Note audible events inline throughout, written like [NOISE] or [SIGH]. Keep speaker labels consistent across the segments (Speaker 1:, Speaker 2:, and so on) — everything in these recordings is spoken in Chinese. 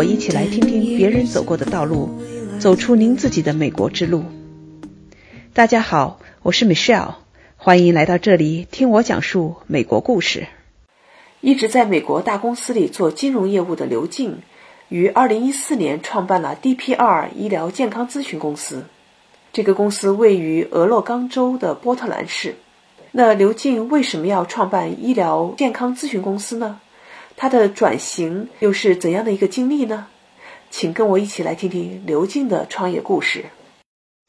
Speaker 1: 我一起来听听别人走过的道路，走出您自己的美国之路。大家好，我是 Michelle，欢迎来到这里听我讲述美国故事。一直在美国大公司里做金融业务的刘静，于2014年创办了 DPR 医疗健康咨询公司。这个公司位于俄勒冈州的波特兰市。那刘静为什么要创办医疗健康咨询公司呢？他的转型又是怎样的一个经历呢？请跟我一起来听听刘静的创业故事。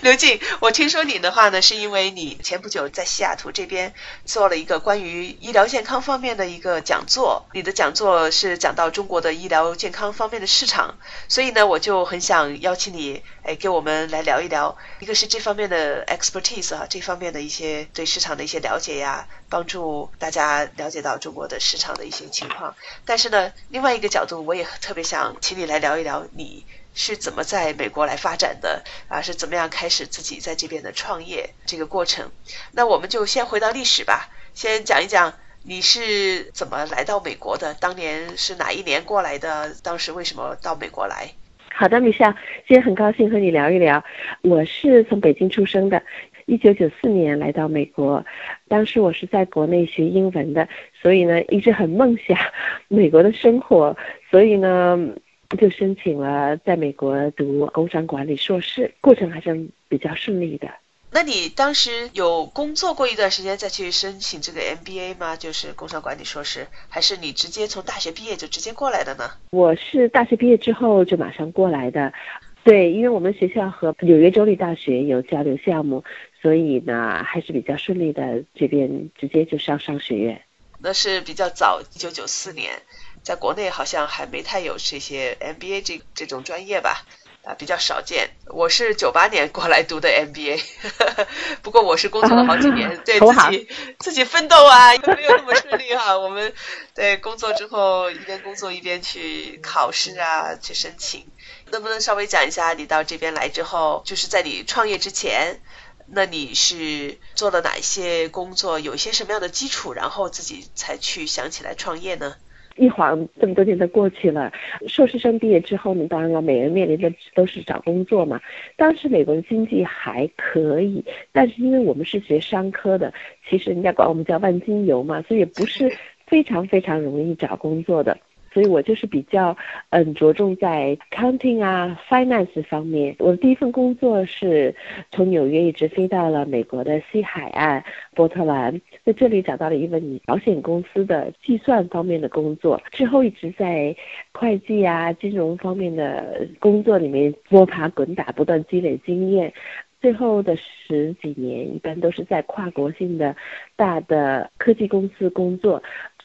Speaker 1: 刘静，我听说你的话呢，是因为你前不久在西雅图这边做了一个关于医疗健康方面的一个讲座，你的讲座是讲到中国的医疗健康方面的市场，所以呢，我就很想邀请你，哎，给我们来聊一聊，一个是这方面的 expertise 啊，这方面的一些对市场的一些了解呀，帮助大家了解到中国的市场的一些情况。但是呢，另外一个角度，我也特别想请你来聊一聊你。是怎么在美国来发展的啊？是怎么样开始自己在这边的创业这个过程？那我们就先回到历史吧，先讲一讲你是怎么来到美国的？当年是哪一年过来的？当时为什么到美国来？
Speaker 2: 好的，米夏，今天很高兴和你聊一聊。我是从北京出生的，一九九四年来到美国，当时我是在国内学英文的，所以呢一直很梦想美国的生活，所以呢。就申请了在美国读工商管理硕士，过程还是比较顺利的。
Speaker 1: 那你当时有工作过一段时间再去申请这个 MBA 吗？就是工商管理硕士，还是你直接从大学毕业就直接过来的呢？
Speaker 2: 我是大学毕业之后就马上过来的。对，因为我们学校和纽约州立大学有交流项目，所以呢还是比较顺利的，这边直接就上商学院。
Speaker 1: 那是比较早，一九九四年。在国内好像还没太有这些 MBA 这这种专业吧，啊，比较少见。我是九八年过来读的 MBA，[LAUGHS] 不过我是工作了好几年，对自己自己奋斗啊，没有那么顺利哈。我们对工作之后一边工作一边去考试啊，去申请。能不能稍微讲一下你到这边来之后，就是在你创业之前，那你是做了哪一些工作，有一些什么样的基础，然后自己才去想起来创业呢？
Speaker 2: 一晃这么多年都过去了，硕士生毕业之后呢，当然了，每人面临的都是找工作嘛。当时美国的经济还可以，但是因为我们是学商科的，其实人家管我们叫万金油嘛，所以也不是非常非常容易找工作的。所以我就是比较，嗯，着重在 counting 啊，finance 方面。我的第一份工作是从纽约一直飞到了美国的西海岸波特兰，在这里找到了一份保险公司的计算方面的工作。之后一直在会计啊、金融方面的工作里面摸爬滚打，不断积累经验。最后的十几年，一般都是在跨国性的大的科技公司工作。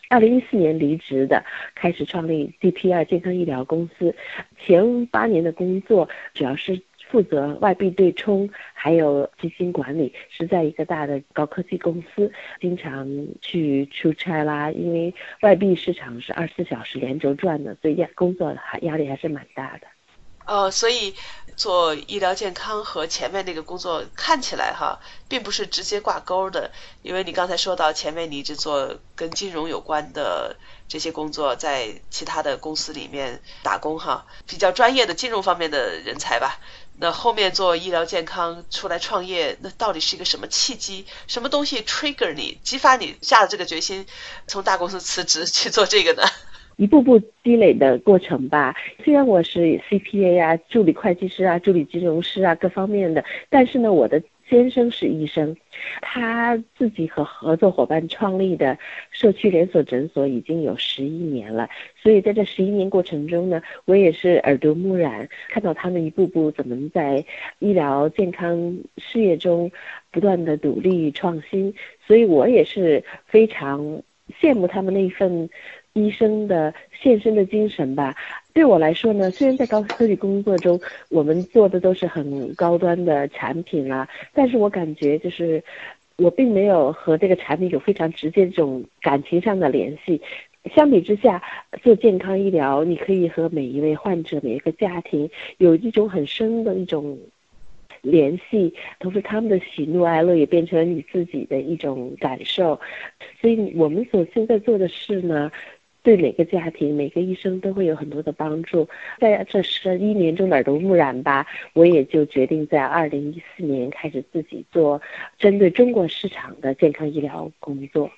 Speaker 2: 二零一四年离职的，开始创立 DPR 健康医疗公司。前八年的工作主要是负责外币对冲，还有基金管理，是在一个大的高科技公司，经常去出差啦。因为外币市场是二十四小时连轴转的，所以压工作还压力还是蛮大的。
Speaker 1: 哦，所以。做医疗健康和前面那个工作看起来哈，并不是直接挂钩的，因为你刚才说到前面你一直做跟金融有关的这些工作，在其他的公司里面打工哈，比较专业的金融方面的人才吧。那后面做医疗健康出来创业，那到底是一个什么契机？什么东西 trigger 你，激发你下了这个决心，从大公司辞职去做这个呢？
Speaker 2: 一步步积累的过程吧。虽然我是 CPA 啊，助理会计师啊，助理金融师啊，各方面的，但是呢，我的先生是医生，他自己和合作伙伴创立的社区连锁诊所已经有十一年了。所以在这十一年过程中呢，我也是耳濡目染，看到他们一步步怎么在医疗健康事业中不断的努力创新，所以我也是非常羡慕他们那一份。医生的献身的精神吧，对我来说呢，虽然在高科技工作中，我们做的都是很高端的产品啊，但是我感觉就是，我并没有和这个产品有非常直接这种感情上的联系。相比之下，做健康医疗，你可以和每一位患者、每一个家庭有一种很深的一种联系，同时他们的喜怒哀乐也变成了你自己的一种感受。所以我们所现在做的事呢。对每个家庭、每个医生都会有很多的帮助。在这十一年中耳濡目染吧，我也就决定在二零一四年开始自己做针对中国市场的健康医疗工作。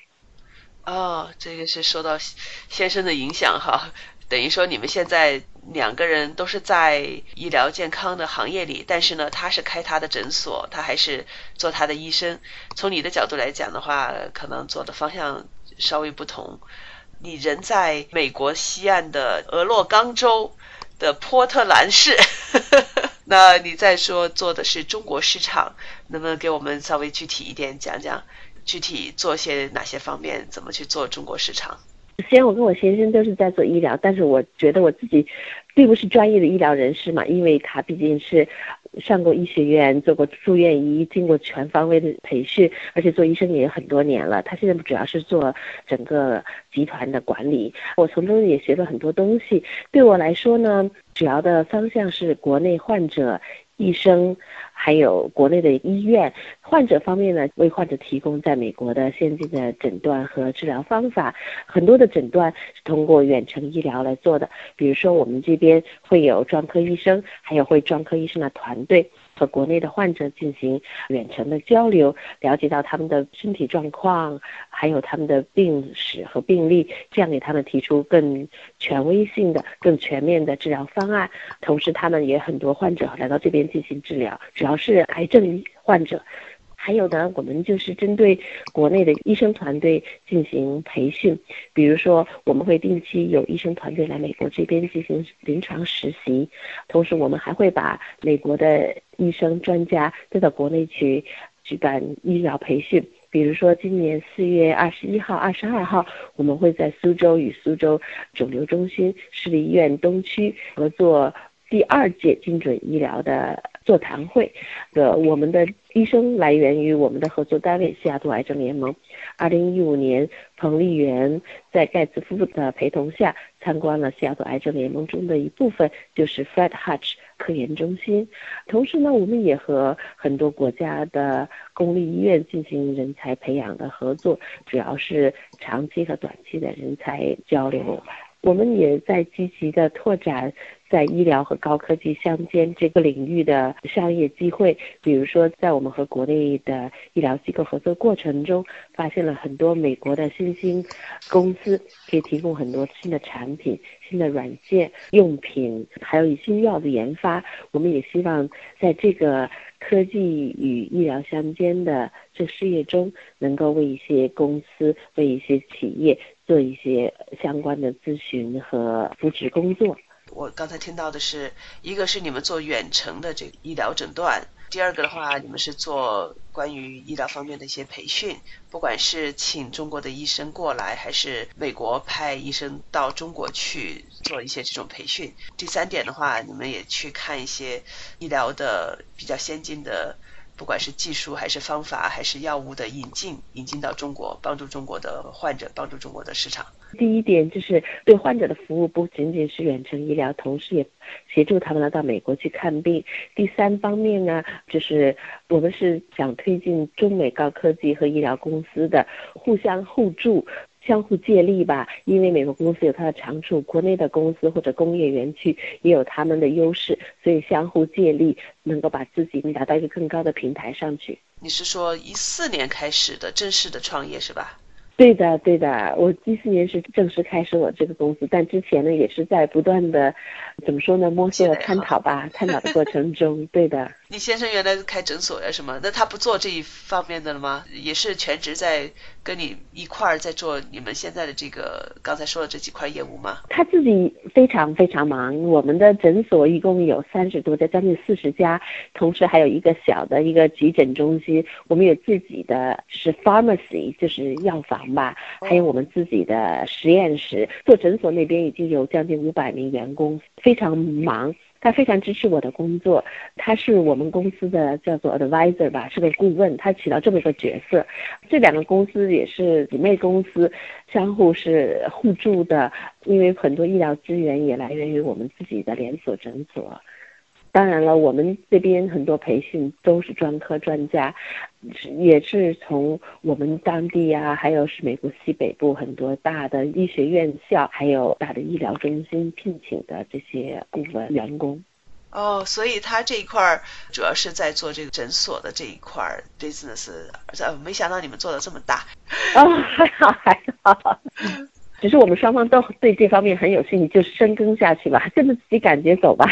Speaker 1: 哦，这个是受到先生的影响哈，等于说你们现在两个人都是在医疗健康的行业里，但是呢，他是开他的诊所，他还是做他的医生。从你的角度来讲的话，可能做的方向稍微不同。你人在美国西岸的俄勒冈州的波特兰市，[LAUGHS] 那你再说做的是中国市场，能不能给我们稍微具体一点讲讲？具体做些哪些方面？怎么去做中国市场？
Speaker 2: 虽然我跟我先生都是在做医疗，但是我觉得我自己并不是专业的医疗人士嘛，因为他毕竟是上过医学院，做过住院医，经过全方位的培训，而且做医生也有很多年了。他现在主要是做整个集团的管理，我从中也学了很多东西。对我来说呢，主要的方向是国内患者。医生，还有国内的医院，患者方面呢，为患者提供在美国的先进的诊断和治疗方法。很多的诊断是通过远程医疗来做的，比如说我们这边会有专科医生，还有会专科医生的团队。和国内的患者进行远程的交流，了解到他们的身体状况，还有他们的病史和病例，这样给他们提出更权威性的、更全面的治疗方案。同时，他们也很多患者来到这边进行治疗，主要是癌症患者。还有呢，我们就是针对国内的医生团队进行培训，比如说我们会定期有医生团队来美国这边进行临床实习，同时我们还会把美国的医生专家带到国内去举办医疗培训。比如说今年四月二十一号、二十二号，我们会在苏州与苏州肿瘤中心市立医院东区合作。第二届精准医疗的座谈会，的我们的医生来源于我们的合作单位西雅图癌症联盟。二零一五年，彭丽媛在盖茨夫妇的陪同下参观了西雅图癌症联盟中的一部分，就是 Fred Hutch 科研中心。同时呢，我们也和很多国家的公立医院进行人才培养的合作，主要是长期和短期的人才交流。我们也在积极的拓展。在医疗和高科技相间这个领域的商业机会，比如说，在我们和国内的医疗机构合作过程中，发现了很多美国的新兴公司可以提供很多新的产品、新的软件、用品，还有一新药的研发。我们也希望在这个科技与医疗相间的这事业中，能够为一些公司、为一些企业做一些相关的咨询和扶持工作。
Speaker 1: 我刚才听到的是，一个是你们做远程的这个医疗诊断，第二个的话，你们是做关于医疗方面的一些培训，不管是请中国的医生过来，还是美国派医生到中国去做一些这种培训。第三点的话，你们也去看一些医疗的比较先进的。不管是技术还是方法还是药物的引进，引进到中国，帮助中国的患者，帮助中国的市场。
Speaker 2: 第一点就是对患者的服务不仅仅是远程医疗，同时也协助他们来到美国去看病。第三方面呢，就是我们是想推进中美高科技和医疗公司的互相互助。相互借力吧，因为美国公司有它的长处，国内的公司或者工业园区也有他们的优势，所以相互借力，能够把自己达到一个更高的平台上去。
Speaker 1: 你是说一四年开始的正式的创业是吧？
Speaker 2: 对的，对的，我一四年是正式开始我这个公司，但之前呢也是在不断的，怎么说呢，摸索探讨吧，探讨的过程中，[LAUGHS] 对的。
Speaker 1: 你先生原来开诊所呀什么？那他不做这一方面的了吗？也是全职在跟你一块儿在做你们现在的这个刚才说的这几块业务吗？
Speaker 2: 他自己非常非常忙。我们的诊所一共有三十多家，将近四十家，同时还有一个小的一个急诊中心。我们有自己的是 pharmacy，就是药房吧，还有我们自己的实验室。做诊所那边已经有将近五百名员工，非常忙。他非常支持我的工作，他是我们公司的叫做 advisor 吧，是个顾问，他起到这么一个角色。这两个公司也是姊妹公司，相互是互助的，因为很多医疗资源也来源于我们自己的连锁诊所。当然了，我们这边很多培训都是专科专家，也是从我们当地啊，还有是美国西北部很多大的医学院校，还有大的医疗中心聘请的这些顾问员工。
Speaker 1: 哦，所以他这一块儿主要是在做这个诊所的这一块儿 business，呃，没想到你们做的这么大。
Speaker 2: 哦，还好还好，[LAUGHS] 只是我们双方都对这方面很有兴趣，就深耕下去吧，跟着自己感觉走吧。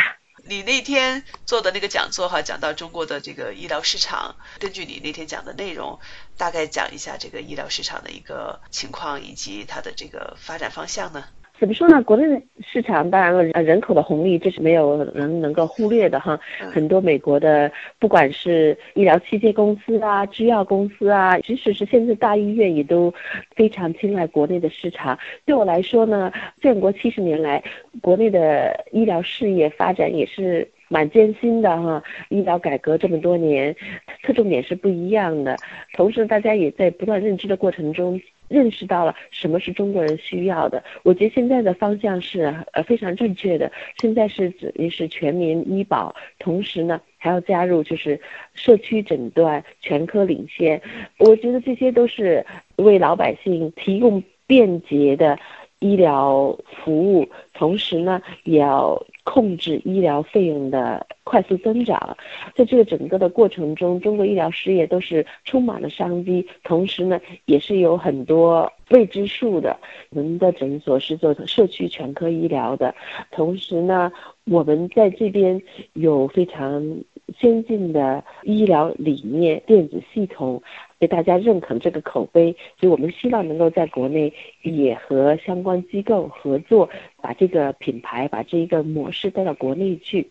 Speaker 1: 你那天做的那个讲座哈，讲到中国的这个医疗市场，根据你那天讲的内容，大概讲一下这个医疗市场的一个情况以及它的这个发展方向呢？
Speaker 2: 怎么说呢？国内的市场当然了，呃，人口的红利这是没有人能够忽略的哈。很多美国的不管是医疗器械公司啊、制药公司啊，即使是现在大医院也都非常青睐国内的市场。对我来说呢，建国七十年来，国内的医疗事业发展也是蛮艰辛的哈。医疗改革这么多年，侧重点是不一样的。同时，大家也在不断认知的过程中。认识到了什么是中国人需要的，我觉得现在的方向是呃非常正确的。现在是指的是全民医保，同时呢还要加入就是社区诊断、全科领先。我觉得这些都是为老百姓提供便捷的医疗服务，同时呢也要。控制医疗费用的快速增长，在这个整个的过程中，中国医疗事业都是充满了商机，同时呢，也是有很多未知数的。我们的诊所是做社区全科医疗的，同时呢，我们在这边有非常先进的医疗理念、电子系统。被大家认可这个口碑，所以我们希望能够在国内也和相关机构合作，把这个品牌、把这一个模式带到国内去。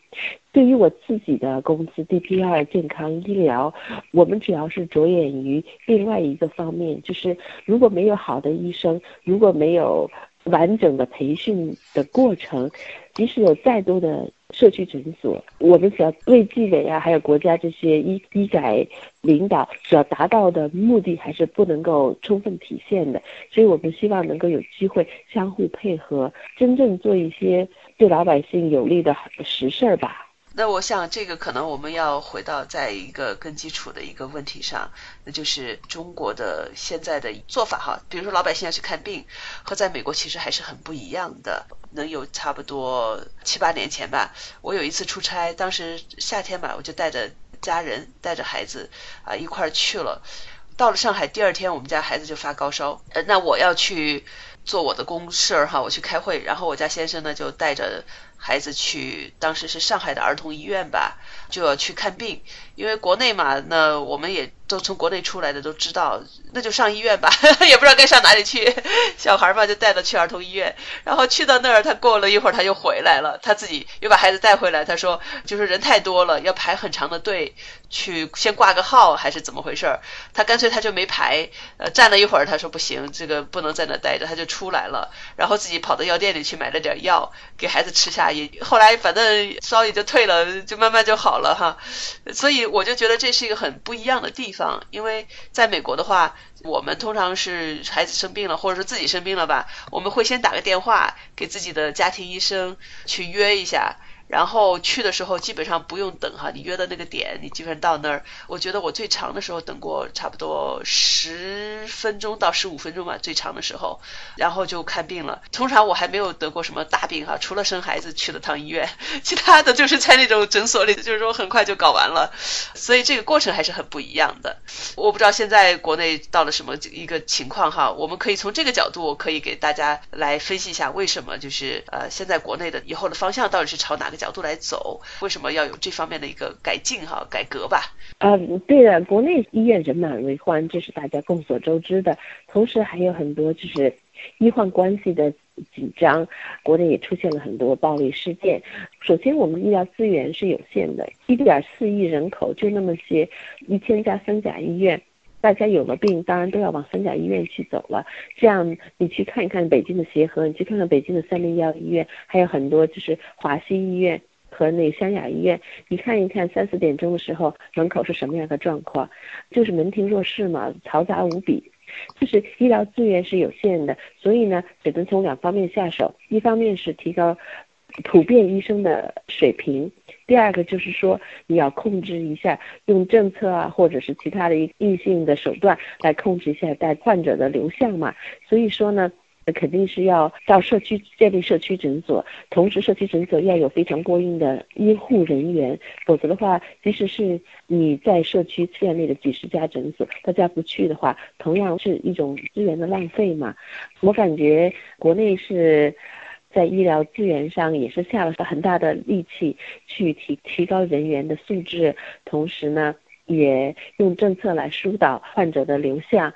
Speaker 2: 对于我自己的公司 DPR 健康医疗，我们主要是着眼于另外一个方面，就是如果没有好的医生，如果没有完整的培训的过程，即使有再多的。社区诊所，我们只要为纪委啊，还有国家这些医医改领导所要达到的目的，还是不能够充分体现的。所以我们希望能够有机会相互配合，真正做一些对老百姓有利的实事儿吧。
Speaker 1: 那我想，这个可能我们要回到在一个更基础的一个问题上，那就是中国的现在的做法哈。比如说，老百姓要去看病，和在美国其实还是很不一样的。能有差不多七八年前吧，我有一次出差，当时夏天嘛，我就带着家人，带着孩子啊一块儿去了。到了上海，第二天我们家孩子就发高烧，呃，那我要去做我的公事儿哈，我去开会，然后我家先生呢就带着。孩子去，当时是上海的儿童医院吧，就要去看病。因为国内嘛，那我们也都从国内出来的都知道，那就上医院吧，[LAUGHS] 也不知道该上哪里去。小孩嘛，就带着去儿童医院，然后去到那儿，他过了一会儿他又回来了，他自己又把孩子带回来。他说，就是人太多了，要排很长的队去先挂个号，还是怎么回事儿？他干脆他就没排，呃，站了一会儿，他说不行，这个不能在那待着，他就出来了，然后自己跑到药店里去买了点药给孩子吃下。也后来反正烧也就退了，就慢慢就好了哈。所以我就觉得这是一个很不一样的地方，因为在美国的话，我们通常是孩子生病了，或者说自己生病了吧，我们会先打个电话给自己的家庭医生去约一下。然后去的时候基本上不用等哈，你约的那个点，你基本上到那儿。我觉得我最长的时候等过差不多十分钟到十五分钟吧，最长的时候，然后就看病了。通常我还没有得过什么大病哈，除了生孩子去了趟医院，其他的就是在那种诊所里，就是说很快就搞完了。所以这个过程还是很不一样的。我不知道现在国内到了什么一个情况哈，我们可以从这个角度可以给大家来分析一下为什么就是呃现在国内的以后的方向到底是朝哪个。角度来走，为什么要有这方面的一个改进哈改革吧？
Speaker 2: 嗯，对的，国内医院人满为患，这是大家众所周知的。同时还有很多就是医患关系的紧张，国内也出现了很多暴力事件。首先，我们医疗资源是有限的，一点四亿人口就那么些，一千家三甲医院。大家有了病，当然都要往三甲医院去走了。这样，你去看一看北京的协和，你去看看北京的三零幺医院，还有很多就是华西医院和那湘雅医院。你看一看三四点钟的时候门口是什么样的状况，就是门庭若市嘛，嘈杂无比。就是医疗资源是有限的，所以呢，只能从两方面下手。一方面是提高普遍医生的水平。第二个就是说，你要控制一下，用政策啊，或者是其他的一硬性的手段来控制一下带患者的流向嘛。所以说呢，肯定是要到社区建立社区诊所，同时社区诊所要有非常过硬的医护人员，否则的话，即使是你在社区建立了几十家诊所，大家不去的话，同样是一种资源的浪费嘛。我感觉国内是。在医疗资源上也是下了很大的力气去提提高人员的素质，同时呢，也用政策来疏导患者的流向。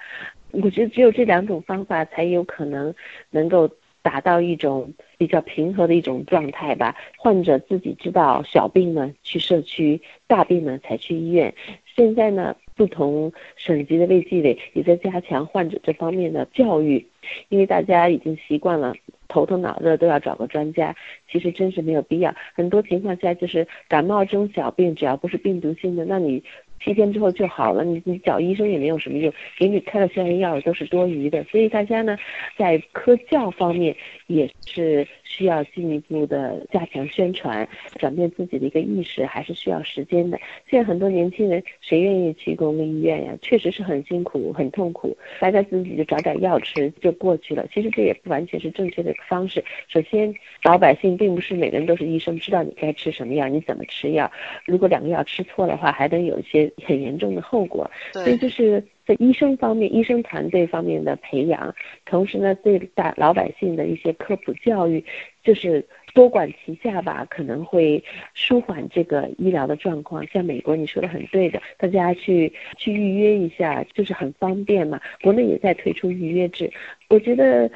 Speaker 2: 我觉得只有这两种方法才有可能能够达到一种比较平和的一种状态吧。患者自己知道小病呢去社区，大病呢才去医院。现在呢，不同省级的卫计委也在加强患者这方面的教育，因为大家已经习惯了。头疼脑热都要找个专家，其实真是没有必要。很多情况下就是感冒这种小病，只要不是病毒性的，那你七天之后就好了，你你找医生也没有什么用，给你开的消炎药都是多余的。所以大家呢，在科教方面也是需要进一步的加强宣传，转变自己的一个意识，还是需要时间的。现在很多年轻人谁愿意去公立医院呀？确实是很辛苦、很痛苦，大家自己就找点药吃就过去了。其实这也不完全是正确的。方式，首先，老百姓并不是每个人都是医生，知道你该吃什么药，你怎么吃药。如果两个药吃错的话，还能有一些很严重的后果。所以就是在医生方面，医生团队方面的培养，同时呢，对大老百姓的一些科普教育，就是。多管齐下吧，可能会舒缓这个医疗的状况。像美国，你说的很对的，大家去去预约一下，就是很方便嘛。国内也在推出预约制，我觉得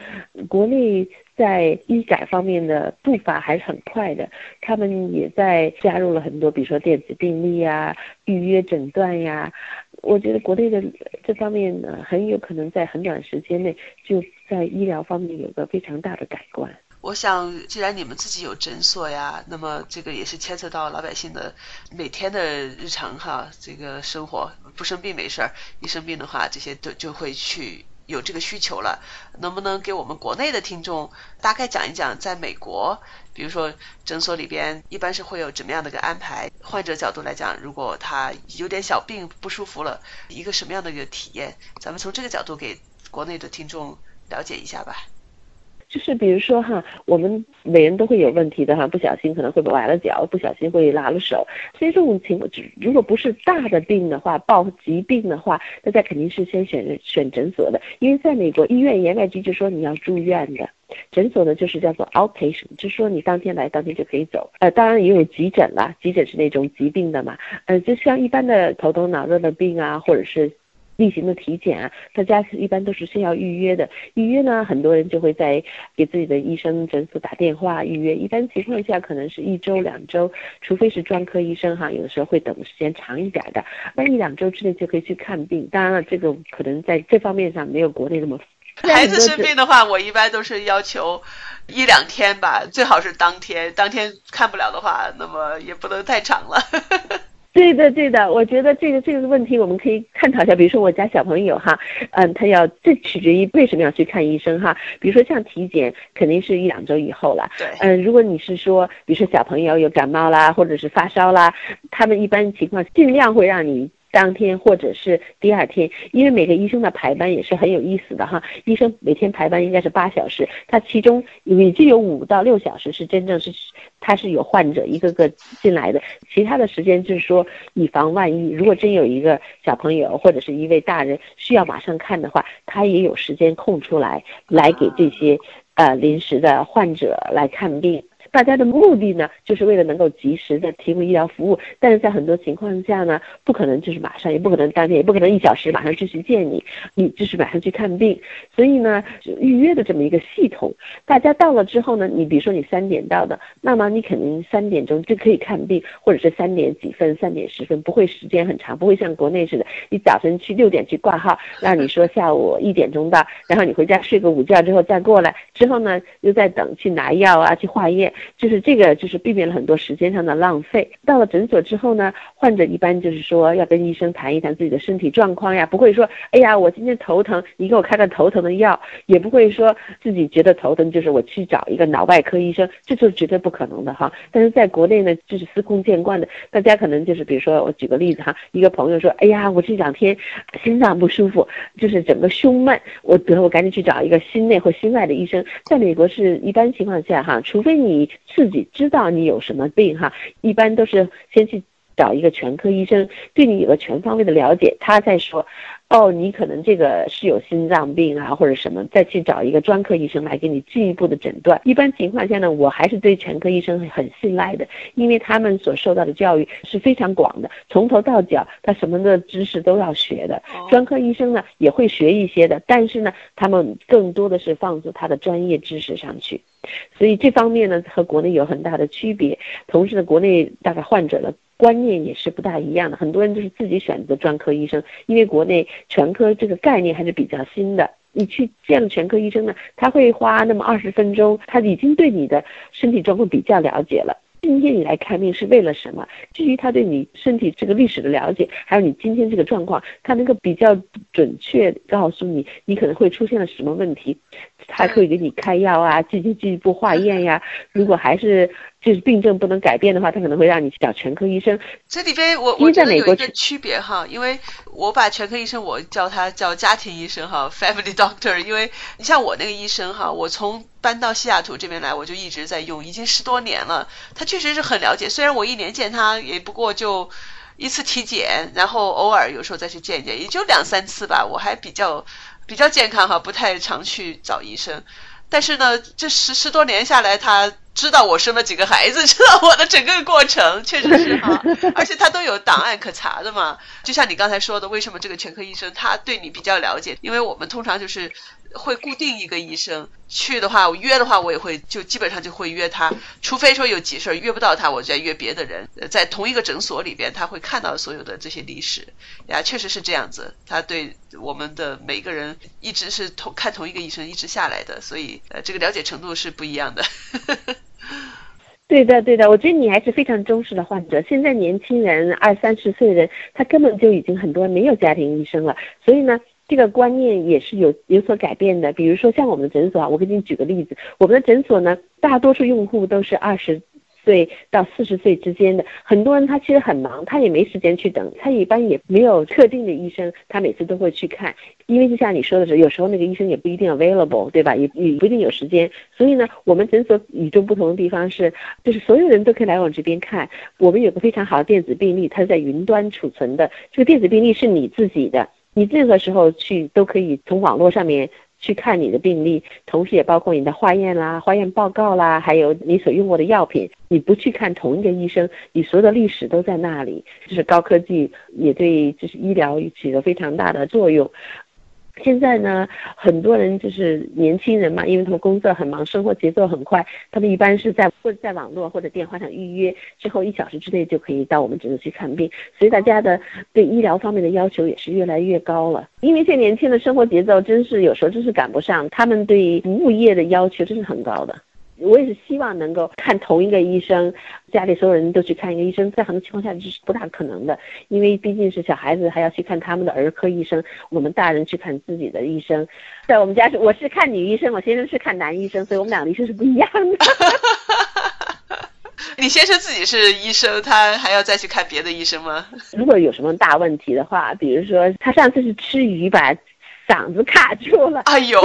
Speaker 2: 国内在医改方面的步伐还是很快的。他们也在加入了很多，比如说电子病历呀、预约诊断呀。我觉得国内的这方面呢，很有可能在很短时间内就在医疗方面有个非常大的改观。
Speaker 1: 我想，既然你们自己有诊所呀，那么这个也是牵扯到老百姓的每天的日常哈，这个生活不生病没事儿，一生病的话，这些都就会去有这个需求了。能不能给我们国内的听众大概讲一讲，在美国，比如说诊所里边一般是会有怎么样的一个安排？患者角度来讲，如果他有点小病不舒服了，一个什么样的一个体验？咱们从这个角度给国内的听众了解一下吧。
Speaker 2: 就是比如说哈，我们每人都会有问题的哈，不小心可能会崴了脚，不小心会拉了手。所以这种情况，如果不是大的病的话，报疾病的话，大家肯定是先选选诊所的，因为在美国医院言外之意就说你要住院的，诊所呢就是叫做 outpatient，就说你当天来当天就可以走。呃，当然也有急诊啦，急诊是那种疾病的嘛，呃，就像一般的头疼脑热的病啊，或者是。例行的体检啊，大家一般都是先要预约的。预约呢，很多人就会在给自己的医生诊所打电话预约。一般情况下，可能是一周两周，除非是专科医生哈，有的时候会等的时间长一点的。那一两周之内就可以去看病。当然了，这个可能在这方面上没有国内那么。
Speaker 1: 孩子生病的话，我一般都是要求一两天吧，最好是当天。当天看不了的话，那么也不能太长了。[LAUGHS]
Speaker 2: 对的，对的，我觉得这个这个问题我们可以探讨一下。比如说我家小朋友哈，嗯，他要这取决于为什么要去看医生哈。比如说像体检，肯定是一两周以后了。
Speaker 1: 对。
Speaker 2: 嗯，如果你是说，比如说小朋友有感冒啦，或者是发烧啦，他们一般情况尽量会让你。当天或者是第二天，因为每个医生的排班也是很有意思的哈。医生每天排班应该是八小时，他其中已经有五到六小时是真正是他是有患者一个个进来的，其他的时间就是说以防万一，如果真有一个小朋友或者是一位大人需要马上看的话，他也有时间空出来来给这些呃临时的患者来看病。大家的目的呢，就是为了能够及时的提供医疗服务，但是在很多情况下呢，不可能就是马上，也不可能当天，也不可能一小时马上就去见你，你就是马上去看病。所以呢，预约的这么一个系统，大家到了之后呢，你比如说你三点到的，那么你肯定三点钟就可以看病，或者是三点几分、三点十分，不会时间很长，不会像国内似的，你早晨去六点去挂号，那你说下午一点钟到，然后你回家睡个午觉之后再过来，之后呢又在等去拿药啊，去化验。就是这个就是避免了很多时间上的浪费。到了诊所之后呢，患者一般就是说要跟医生谈一谈自己的身体状况呀，不会说哎呀我今天头疼，你给我开个头疼的药，也不会说自己觉得头疼就是我去找一个脑外科医生，这就是绝对不可能的哈。但是在国内呢，就是司空见惯的，大家可能就是比如说我举个例子哈，一个朋友说哎呀我这两天心脏不舒服，就是整个胸闷，我得我赶紧去找一个心内或心外的医生。在美国是一般情况下哈，除非你自己知道你有什么病哈，一般都是先去找一个全科医生，对你有个全方位的了解，他再说。哦，你可能这个是有心脏病啊，或者什么，再去找一个专科医生来给你进一步的诊断。一般情况下呢，我还是对全科医生很信赖的，因为他们所受到的教育是非常广的，从头到脚他什么的知识都要学的。专科医生呢也会学一些的，但是呢，他们更多的是放入他的专业知识上去，所以这方面呢和国内有很大的区别。同时呢，国内大概患者的。观念也是不大一样的，很多人就是自己选择专科医生，因为国内全科这个概念还是比较新的。你去见了全科医生呢，他会花那么二十分钟，他已经对你的身体状况比较了解了。今天你来看病是为了什么？基于他对你身体这个历史的了解，还有你今天这个状况，他能够比较准确告诉你你可能会出现了什么问题，他可以给你开药啊，进行进一步化验呀。[LAUGHS] 如果还是就是病症不能改变的话，他可能会让你去找全科医生。
Speaker 1: 这里边我我觉得有一个区别哈，因为我把全科医生我叫他叫家庭医生哈，family doctor。因为你像我那个医生哈，我从搬到西雅图这边来，我就一直在用，已经十多年了。他确实是很了解，虽然我一年见他也不过就一次体检，然后偶尔有时候再去见见，也就两三次吧。我还比较比较健康哈，不太常去找医生。但是呢，这十十多年下来，他。知道我生了几个孩子，[LAUGHS] 知道我的整个过程，确实是哈，而且他都有档案可查的嘛。就像你刚才说的，为什么这个全科医生他对你比较了解？因为我们通常就是会固定一个医生去的话，我约的话我也会就基本上就会约他，除非说有急事儿约不到他，我再约别的人。在同一个诊所里边，他会看到所有的这些历史呀，确实是这样子。他对我们的每个人一直是同看同一个医生一直下来的，所以呃，这个了解程度是不一样的。
Speaker 2: 对的，对的，我觉得你还是非常忠实的患者。现在年轻人二三十岁的人，他根本就已经很多没有家庭医生了，所以呢，这个观念也是有有所改变的。比如说像我们的诊所啊，我给你举个例子，我们的诊所呢，大多数用户都是二十。岁到四十岁之间的很多人，他其实很忙，他也没时间去等，他一般也没有特定的医生，他每次都会去看，因为就像你说的是，有时候那个医生也不一定 available，对吧？也也不一定有时间，所以呢，我们诊所与众不同的地方是，就是所有人都可以来我这边看，我们有个非常好的电子病历，它是在云端储存的，这个电子病历是你自己的，你任何时候去都可以从网络上面。去看你的病例，同时也包括你的化验啦、化验报告啦，还有你所用过的药品。你不去看同一个医生，你所有的历史都在那里。就是高科技也对，就是医疗起了非常大的作用。现在呢，很多人就是年轻人嘛，因为他们工作很忙，生活节奏很快，他们一般是在或者在网络或者电话上预约之后，一小时之内就可以到我们诊所去看病，所以大家的对医疗方面的要求也是越来越高了。因为现在年轻的生活节奏真是有时候真是赶不上，他们对服务业的要求真是很高的。我也是希望能够看同一个医生，家里所有人都去看一个医生，在很多情况下这是不大可能的，因为毕竟是小孩子还要去看他们的儿科医生，我们大人去看自己的医生。在我们家是我是看女医生，我先生是看男医生，所以我们两个医生是不一样的。[LAUGHS]
Speaker 1: 你先生自己是医生，他还要再去看别的医生吗？
Speaker 2: 如果有什么大问题的话，比如说他上次是吃鱼吧。嗓子卡住了，
Speaker 1: 哎呦！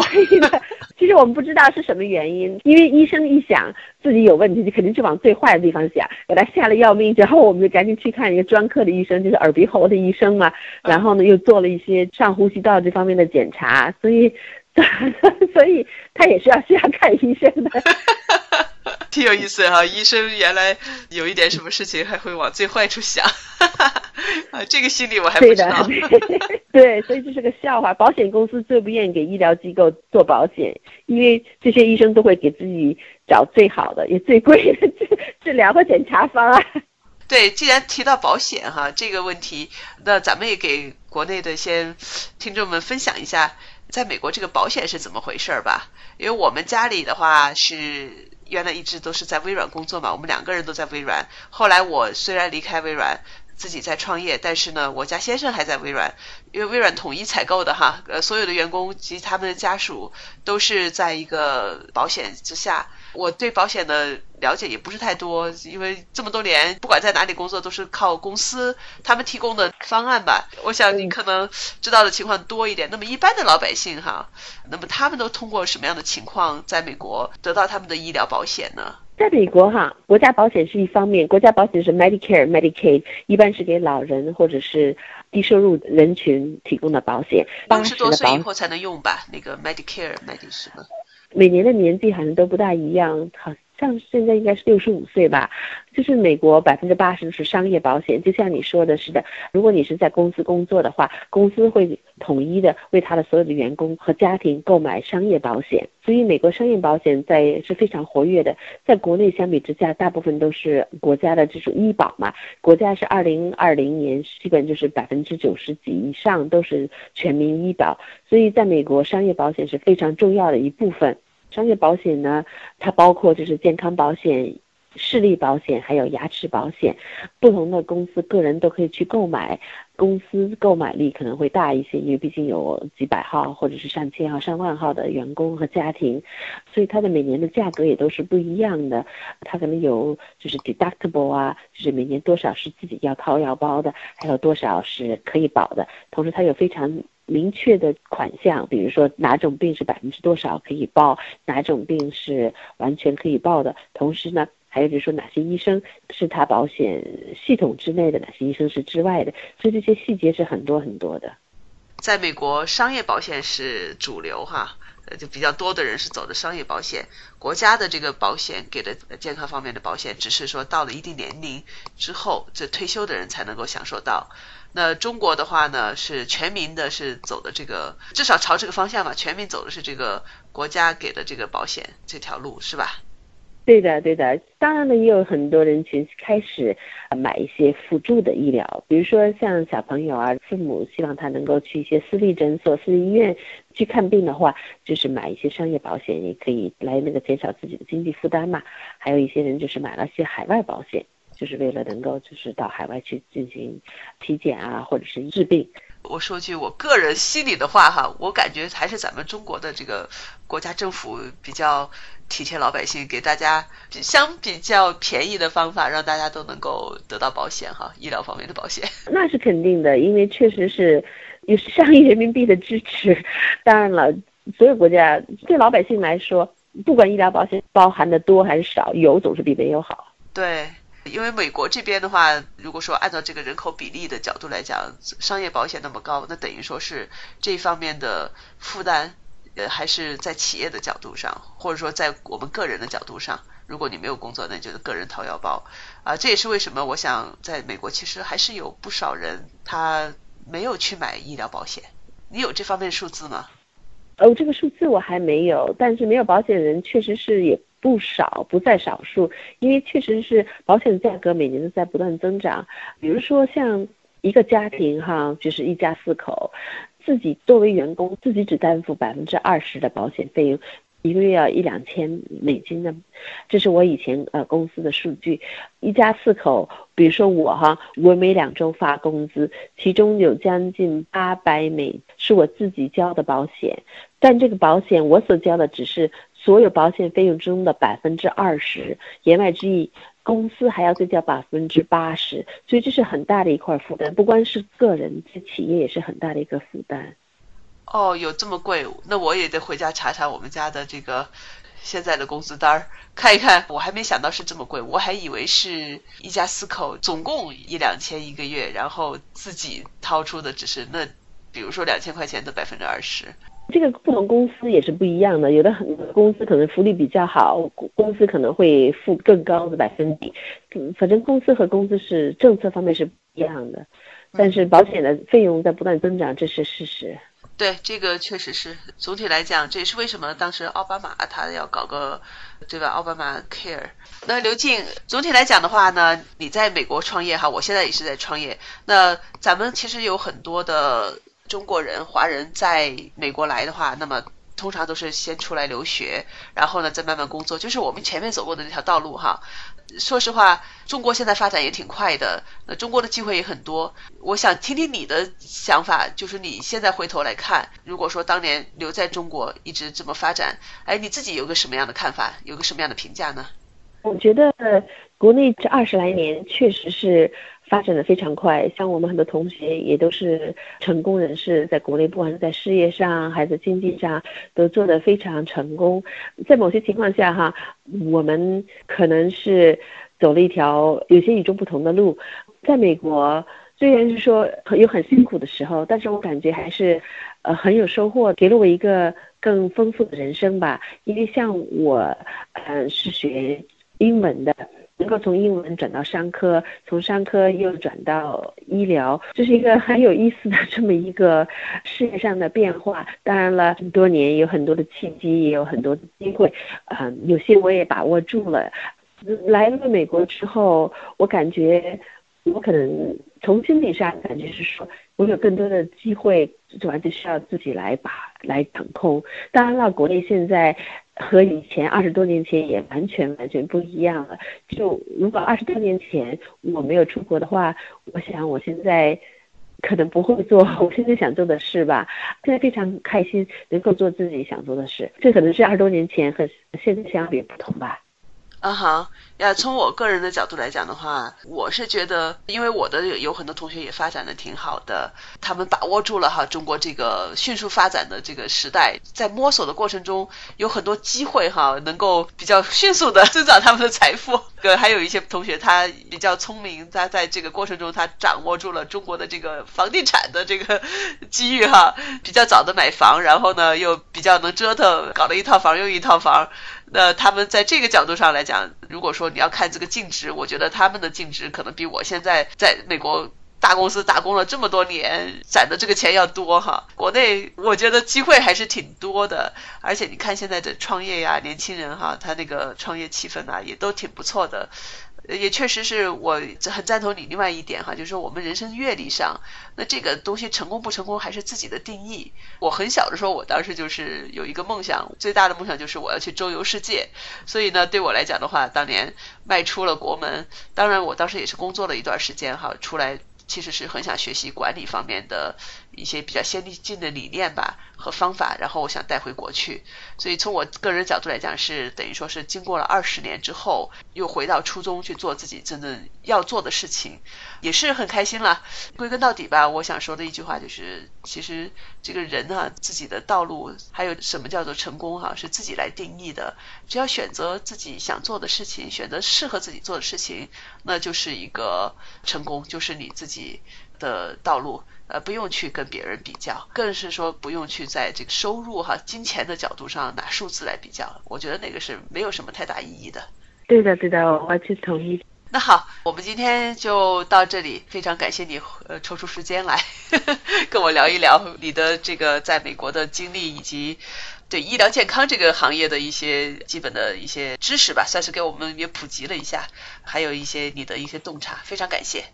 Speaker 1: [LAUGHS]
Speaker 2: 其实我们不知道是什么原因，因为医生一想自己有问题，就肯定是往最坏的地方想，给他吓了要命然后，我们就赶紧去看一个专科的医生，就是耳鼻喉的医生嘛。然后呢，又做了一些上呼吸道这方面的检查，所以，[LAUGHS] 所以他也是要需要看医生的。[LAUGHS] [LAUGHS]
Speaker 1: 挺有意思哈，医生原来有一点什么事情还会往最坏处想，啊，这个心理我还不知道。
Speaker 2: 对，所以这是个笑话。保险公司最不愿意给医疗机构做保险，因为这些医生都会给自己找最好的也最贵的治治疗和检查方案。[LAUGHS]
Speaker 1: 对，既然提到保险哈这个问题，那咱们也给国内的先听众们分享一下，在美国这个保险是怎么回事吧？因为我们家里的话是。原来一直都是在微软工作嘛，我们两个人都在微软。后来我虽然离开微软，自己在创业，但是呢，我家先生还在微软，因为微软统一采购的哈，呃，所有的员工及他们的家属都是在一个保险之下。我对保险的了解也不是太多，因为这么多年不管在哪里工作都是靠公司他们提供的方案吧。我想你可能知道的情况多一点。那么一般的老百姓哈，那么他们都通过什么样的情况在美国得到他们的医疗保险呢？
Speaker 2: 在美国哈，国家保险是一方面，国家保险是 Medicare、Medicaid，一般是给老人或者是低收入人群提供的保险。
Speaker 1: 八十多岁以后才能用吧？那个 Medicare Medicaid，？
Speaker 2: 每年的年纪好像都不大一样，好像现在应该是六十五岁吧。就是美国百分之八十是商业保险，就像你说的似的，如果你是在公司工作的话，公司会统一的为他的所有的员工和家庭购买商业保险。所以美国商业保险在是非常活跃的。在国内相比之下，大部分都是国家的这种医保嘛，国家是二零二零年基本就是百分之九十几以上都是全民医保，所以在美国商业保险是非常重要的一部分。商业保险呢，它包括就是健康保险、视力保险，还有牙齿保险。不同的公司、个人都可以去购买，公司购买力可能会大一些，因为毕竟有几百号或者是上千号、上万号的员工和家庭，所以它的每年的价格也都是不一样的。它可能有就是 deductible 啊，就是每年多少是自己要掏腰包的，还有多少是可以保的。同时，它有非常。明确的款项，比如说哪种病是百分之多少可以报，哪种病是完全可以报的。同时呢，还有就是说哪些医生是他保险系统之内的，哪些医生是之外的。所以这些细节是很多很多的。
Speaker 1: 在美国，商业保险是主流哈，呃，就比较多的人是走的商业保险。国家的这个保险给的健康方面的保险，只是说到了一定年龄之后，这退休的人才能够享受到。那中国的话呢，是全民的，是走的这个，至少朝这个方向嘛，全民走的是这个国家给的这个保险这条路，是吧？
Speaker 2: 对的，对的。当然呢，也有很多人群开始买一些辅助的医疗，比如说像小朋友啊，父母希望他能够去一些私立诊所、私立医院去看病的话，就是买一些商业保险，也可以来那个减少自己的经济负担嘛。还有一些人就是买了些海外保险。就是为了能够就是到海外去进行体检啊，或者是治病。
Speaker 1: 我说句我个人心里的话哈，我感觉还是咱们中国的这个国家政府比较体贴老百姓，给大家相比较便宜的方法，让大家都能够得到保险哈，医疗方面的保险。[LAUGHS]
Speaker 2: 那是肯定的，因为确实是有上亿人民币的支持。当然了，所有国家对老百姓来说，不管医疗保险包含的多还是少，有总是比没有好。
Speaker 1: 对。因为美国这边的话，如果说按照这个人口比例的角度来讲，商业保险那么高，那等于说是这方面的负担，呃，还是在企业的角度上，或者说在我们个人的角度上，如果你没有工作，那你就是个人掏腰包啊。这也是为什么我想在美国，其实还是有不少人他没有去买医疗保险。你有这方面数字吗？
Speaker 2: 哦，这个数字我还没有，但是没有保险人确实是也。不少，不在少数，因为确实是保险的价格每年都在不断增长。比如说像一个家庭哈，就是一家四口，自己作为员工，自己只担负百分之二十的保险费用，一个月要一两千美金呢。这是我以前呃公司的数据。一家四口，比如说我哈，我每两周发工资，其中有将近八百美是我自己交的保险，但这个保险我所交的只是。所有保险费用中的百分之二十，言外之意，公司还要再交百分之八十，所以这是很大的一块负担，不光是个人，这企业也是很大的一个负担。
Speaker 1: 哦，有这么贵？那我也得回家查查我们家的这个现在的工资单儿，看一看。我还没想到是这么贵，我还以为是一家四口总共一两千一个月，然后自己掏出的只是那，比如说两千块钱的百分之二十。
Speaker 2: 这个不同公司也是不一样的，有的很多公司可能福利比较好，公司可能会付更高的百分比。嗯，反正公司和公司是政策方面是不一样的，但是保险的费用在不断增长，这是事实。
Speaker 1: 对，这个确实是。总体来讲，这也是为什么当时奥巴马他要搞个，对吧？奥巴马 Care。那刘静，总体来讲的话呢，你在美国创业哈，我现在也是在创业。那咱们其实有很多的。中国人、华人在美国来的话，那么通常都是先出来留学，然后呢再慢慢工作，就是我们前面走过的那条道路哈。说实话，中国现在发展也挺快的，那中国的机会也很多。我想听听你的想法，就是你现在回头来看，如果说当年留在中国一直这么发展，哎，你自己有个什么样的看法，有个什么样的评价呢？
Speaker 2: 我觉得国内这二十来年确实是发展的非常快，像我们很多同学也都是成功人士，在国内不管是在事业上还是经济上都做得非常成功。在某些情况下哈，我们可能是走了一条有些与众不同的路。在美国虽然是说有很辛苦的时候，但是我感觉还是呃很有收获，给了我一个更丰富的人生吧。因为像我，嗯，是学。英文的能够从英文转到商科，从商科又转到医疗，这是一个很有意思的这么一个事业上的变化。当然了，这么多年有很多的契机，也有很多的机会，嗯，有些我也把握住了。来了美国之后，我感觉我可能从心理上感觉是说，我有更多的机会，完全需要自己来把来掌控。当然了，国内现在。和以前二十多年前也完全完全不一样了。就如果二十多年前我没有出国的话，我想我现在可能不会做我现在想做的事吧。现在非常开心能够做自己想做的事，这可能是二十多年前和现在相比不同吧。
Speaker 1: 啊好。要从我个人的角度来讲的话，我是觉得，因为我的有很多同学也发展的挺好的，他们把握住了哈中国这个迅速发展的这个时代，在摸索的过程中有很多机会哈，能够比较迅速的 [LAUGHS] 增长他们的财富。对，还有一些同学他比较聪明，他在这个过程中他掌握住了中国的这个房地产的这个 [LAUGHS] 机遇哈，比较早的买房，然后呢又比较能折腾，搞了一套房又一套房。那他们在这个角度上来讲，如果说你要看这个净值，我觉得他们的净值可能比我现在在美国大公司打工了这么多年攒的这个钱要多哈。国内我觉得机会还是挺多的，而且你看现在的创业呀，年轻人哈，他那个创业气氛啊也都挺不错的。也确实是我很赞同你另外一点哈，就是说我们人生阅历上，那这个东西成功不成功还是自己的定义。我很小的时候，我当时就是有一个梦想，最大的梦想就是我要去周游世界。所以呢，对我来讲的话，当年迈出了国门，当然我当时也是工作了一段时间哈，出来。其实是很想学习管理方面的一些比较先进的理念吧和方法，然后我想带回国去。所以从我个人角度来讲，是等于说是经过了二十年之后，又回到初中去做自己真正要做的事情，也是很开心了。归根到底吧，我想说的一句话就是，其实这个人啊，自己的道路还有什么叫做成功哈，是自己来定义的。只要选择自己想做的事情，选择适合自己做的事情，那就是一个成功，就是你自己。的道路，呃，不用去跟别人比较，更是说不用去在这个收入哈、金钱的角度上拿数字来比较，我觉得那个是没有什么太大意义的。
Speaker 2: 对的，对的，我完全同意。
Speaker 1: 那好，我们今天就到这里，非常感谢你呃抽出时间来 [LAUGHS] 跟我聊一聊你的这个在美国的经历，以及对医疗健康这个行业的一些基本的一些知识吧，算是给我们也普及了一下，还有一些你的一些洞察，非常感谢。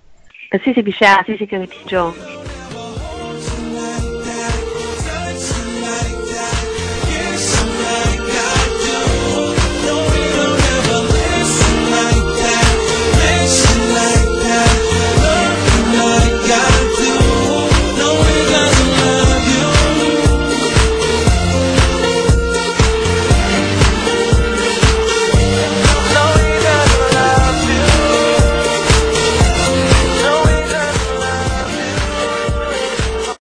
Speaker 2: 谢谢陛下谢谢各位听众。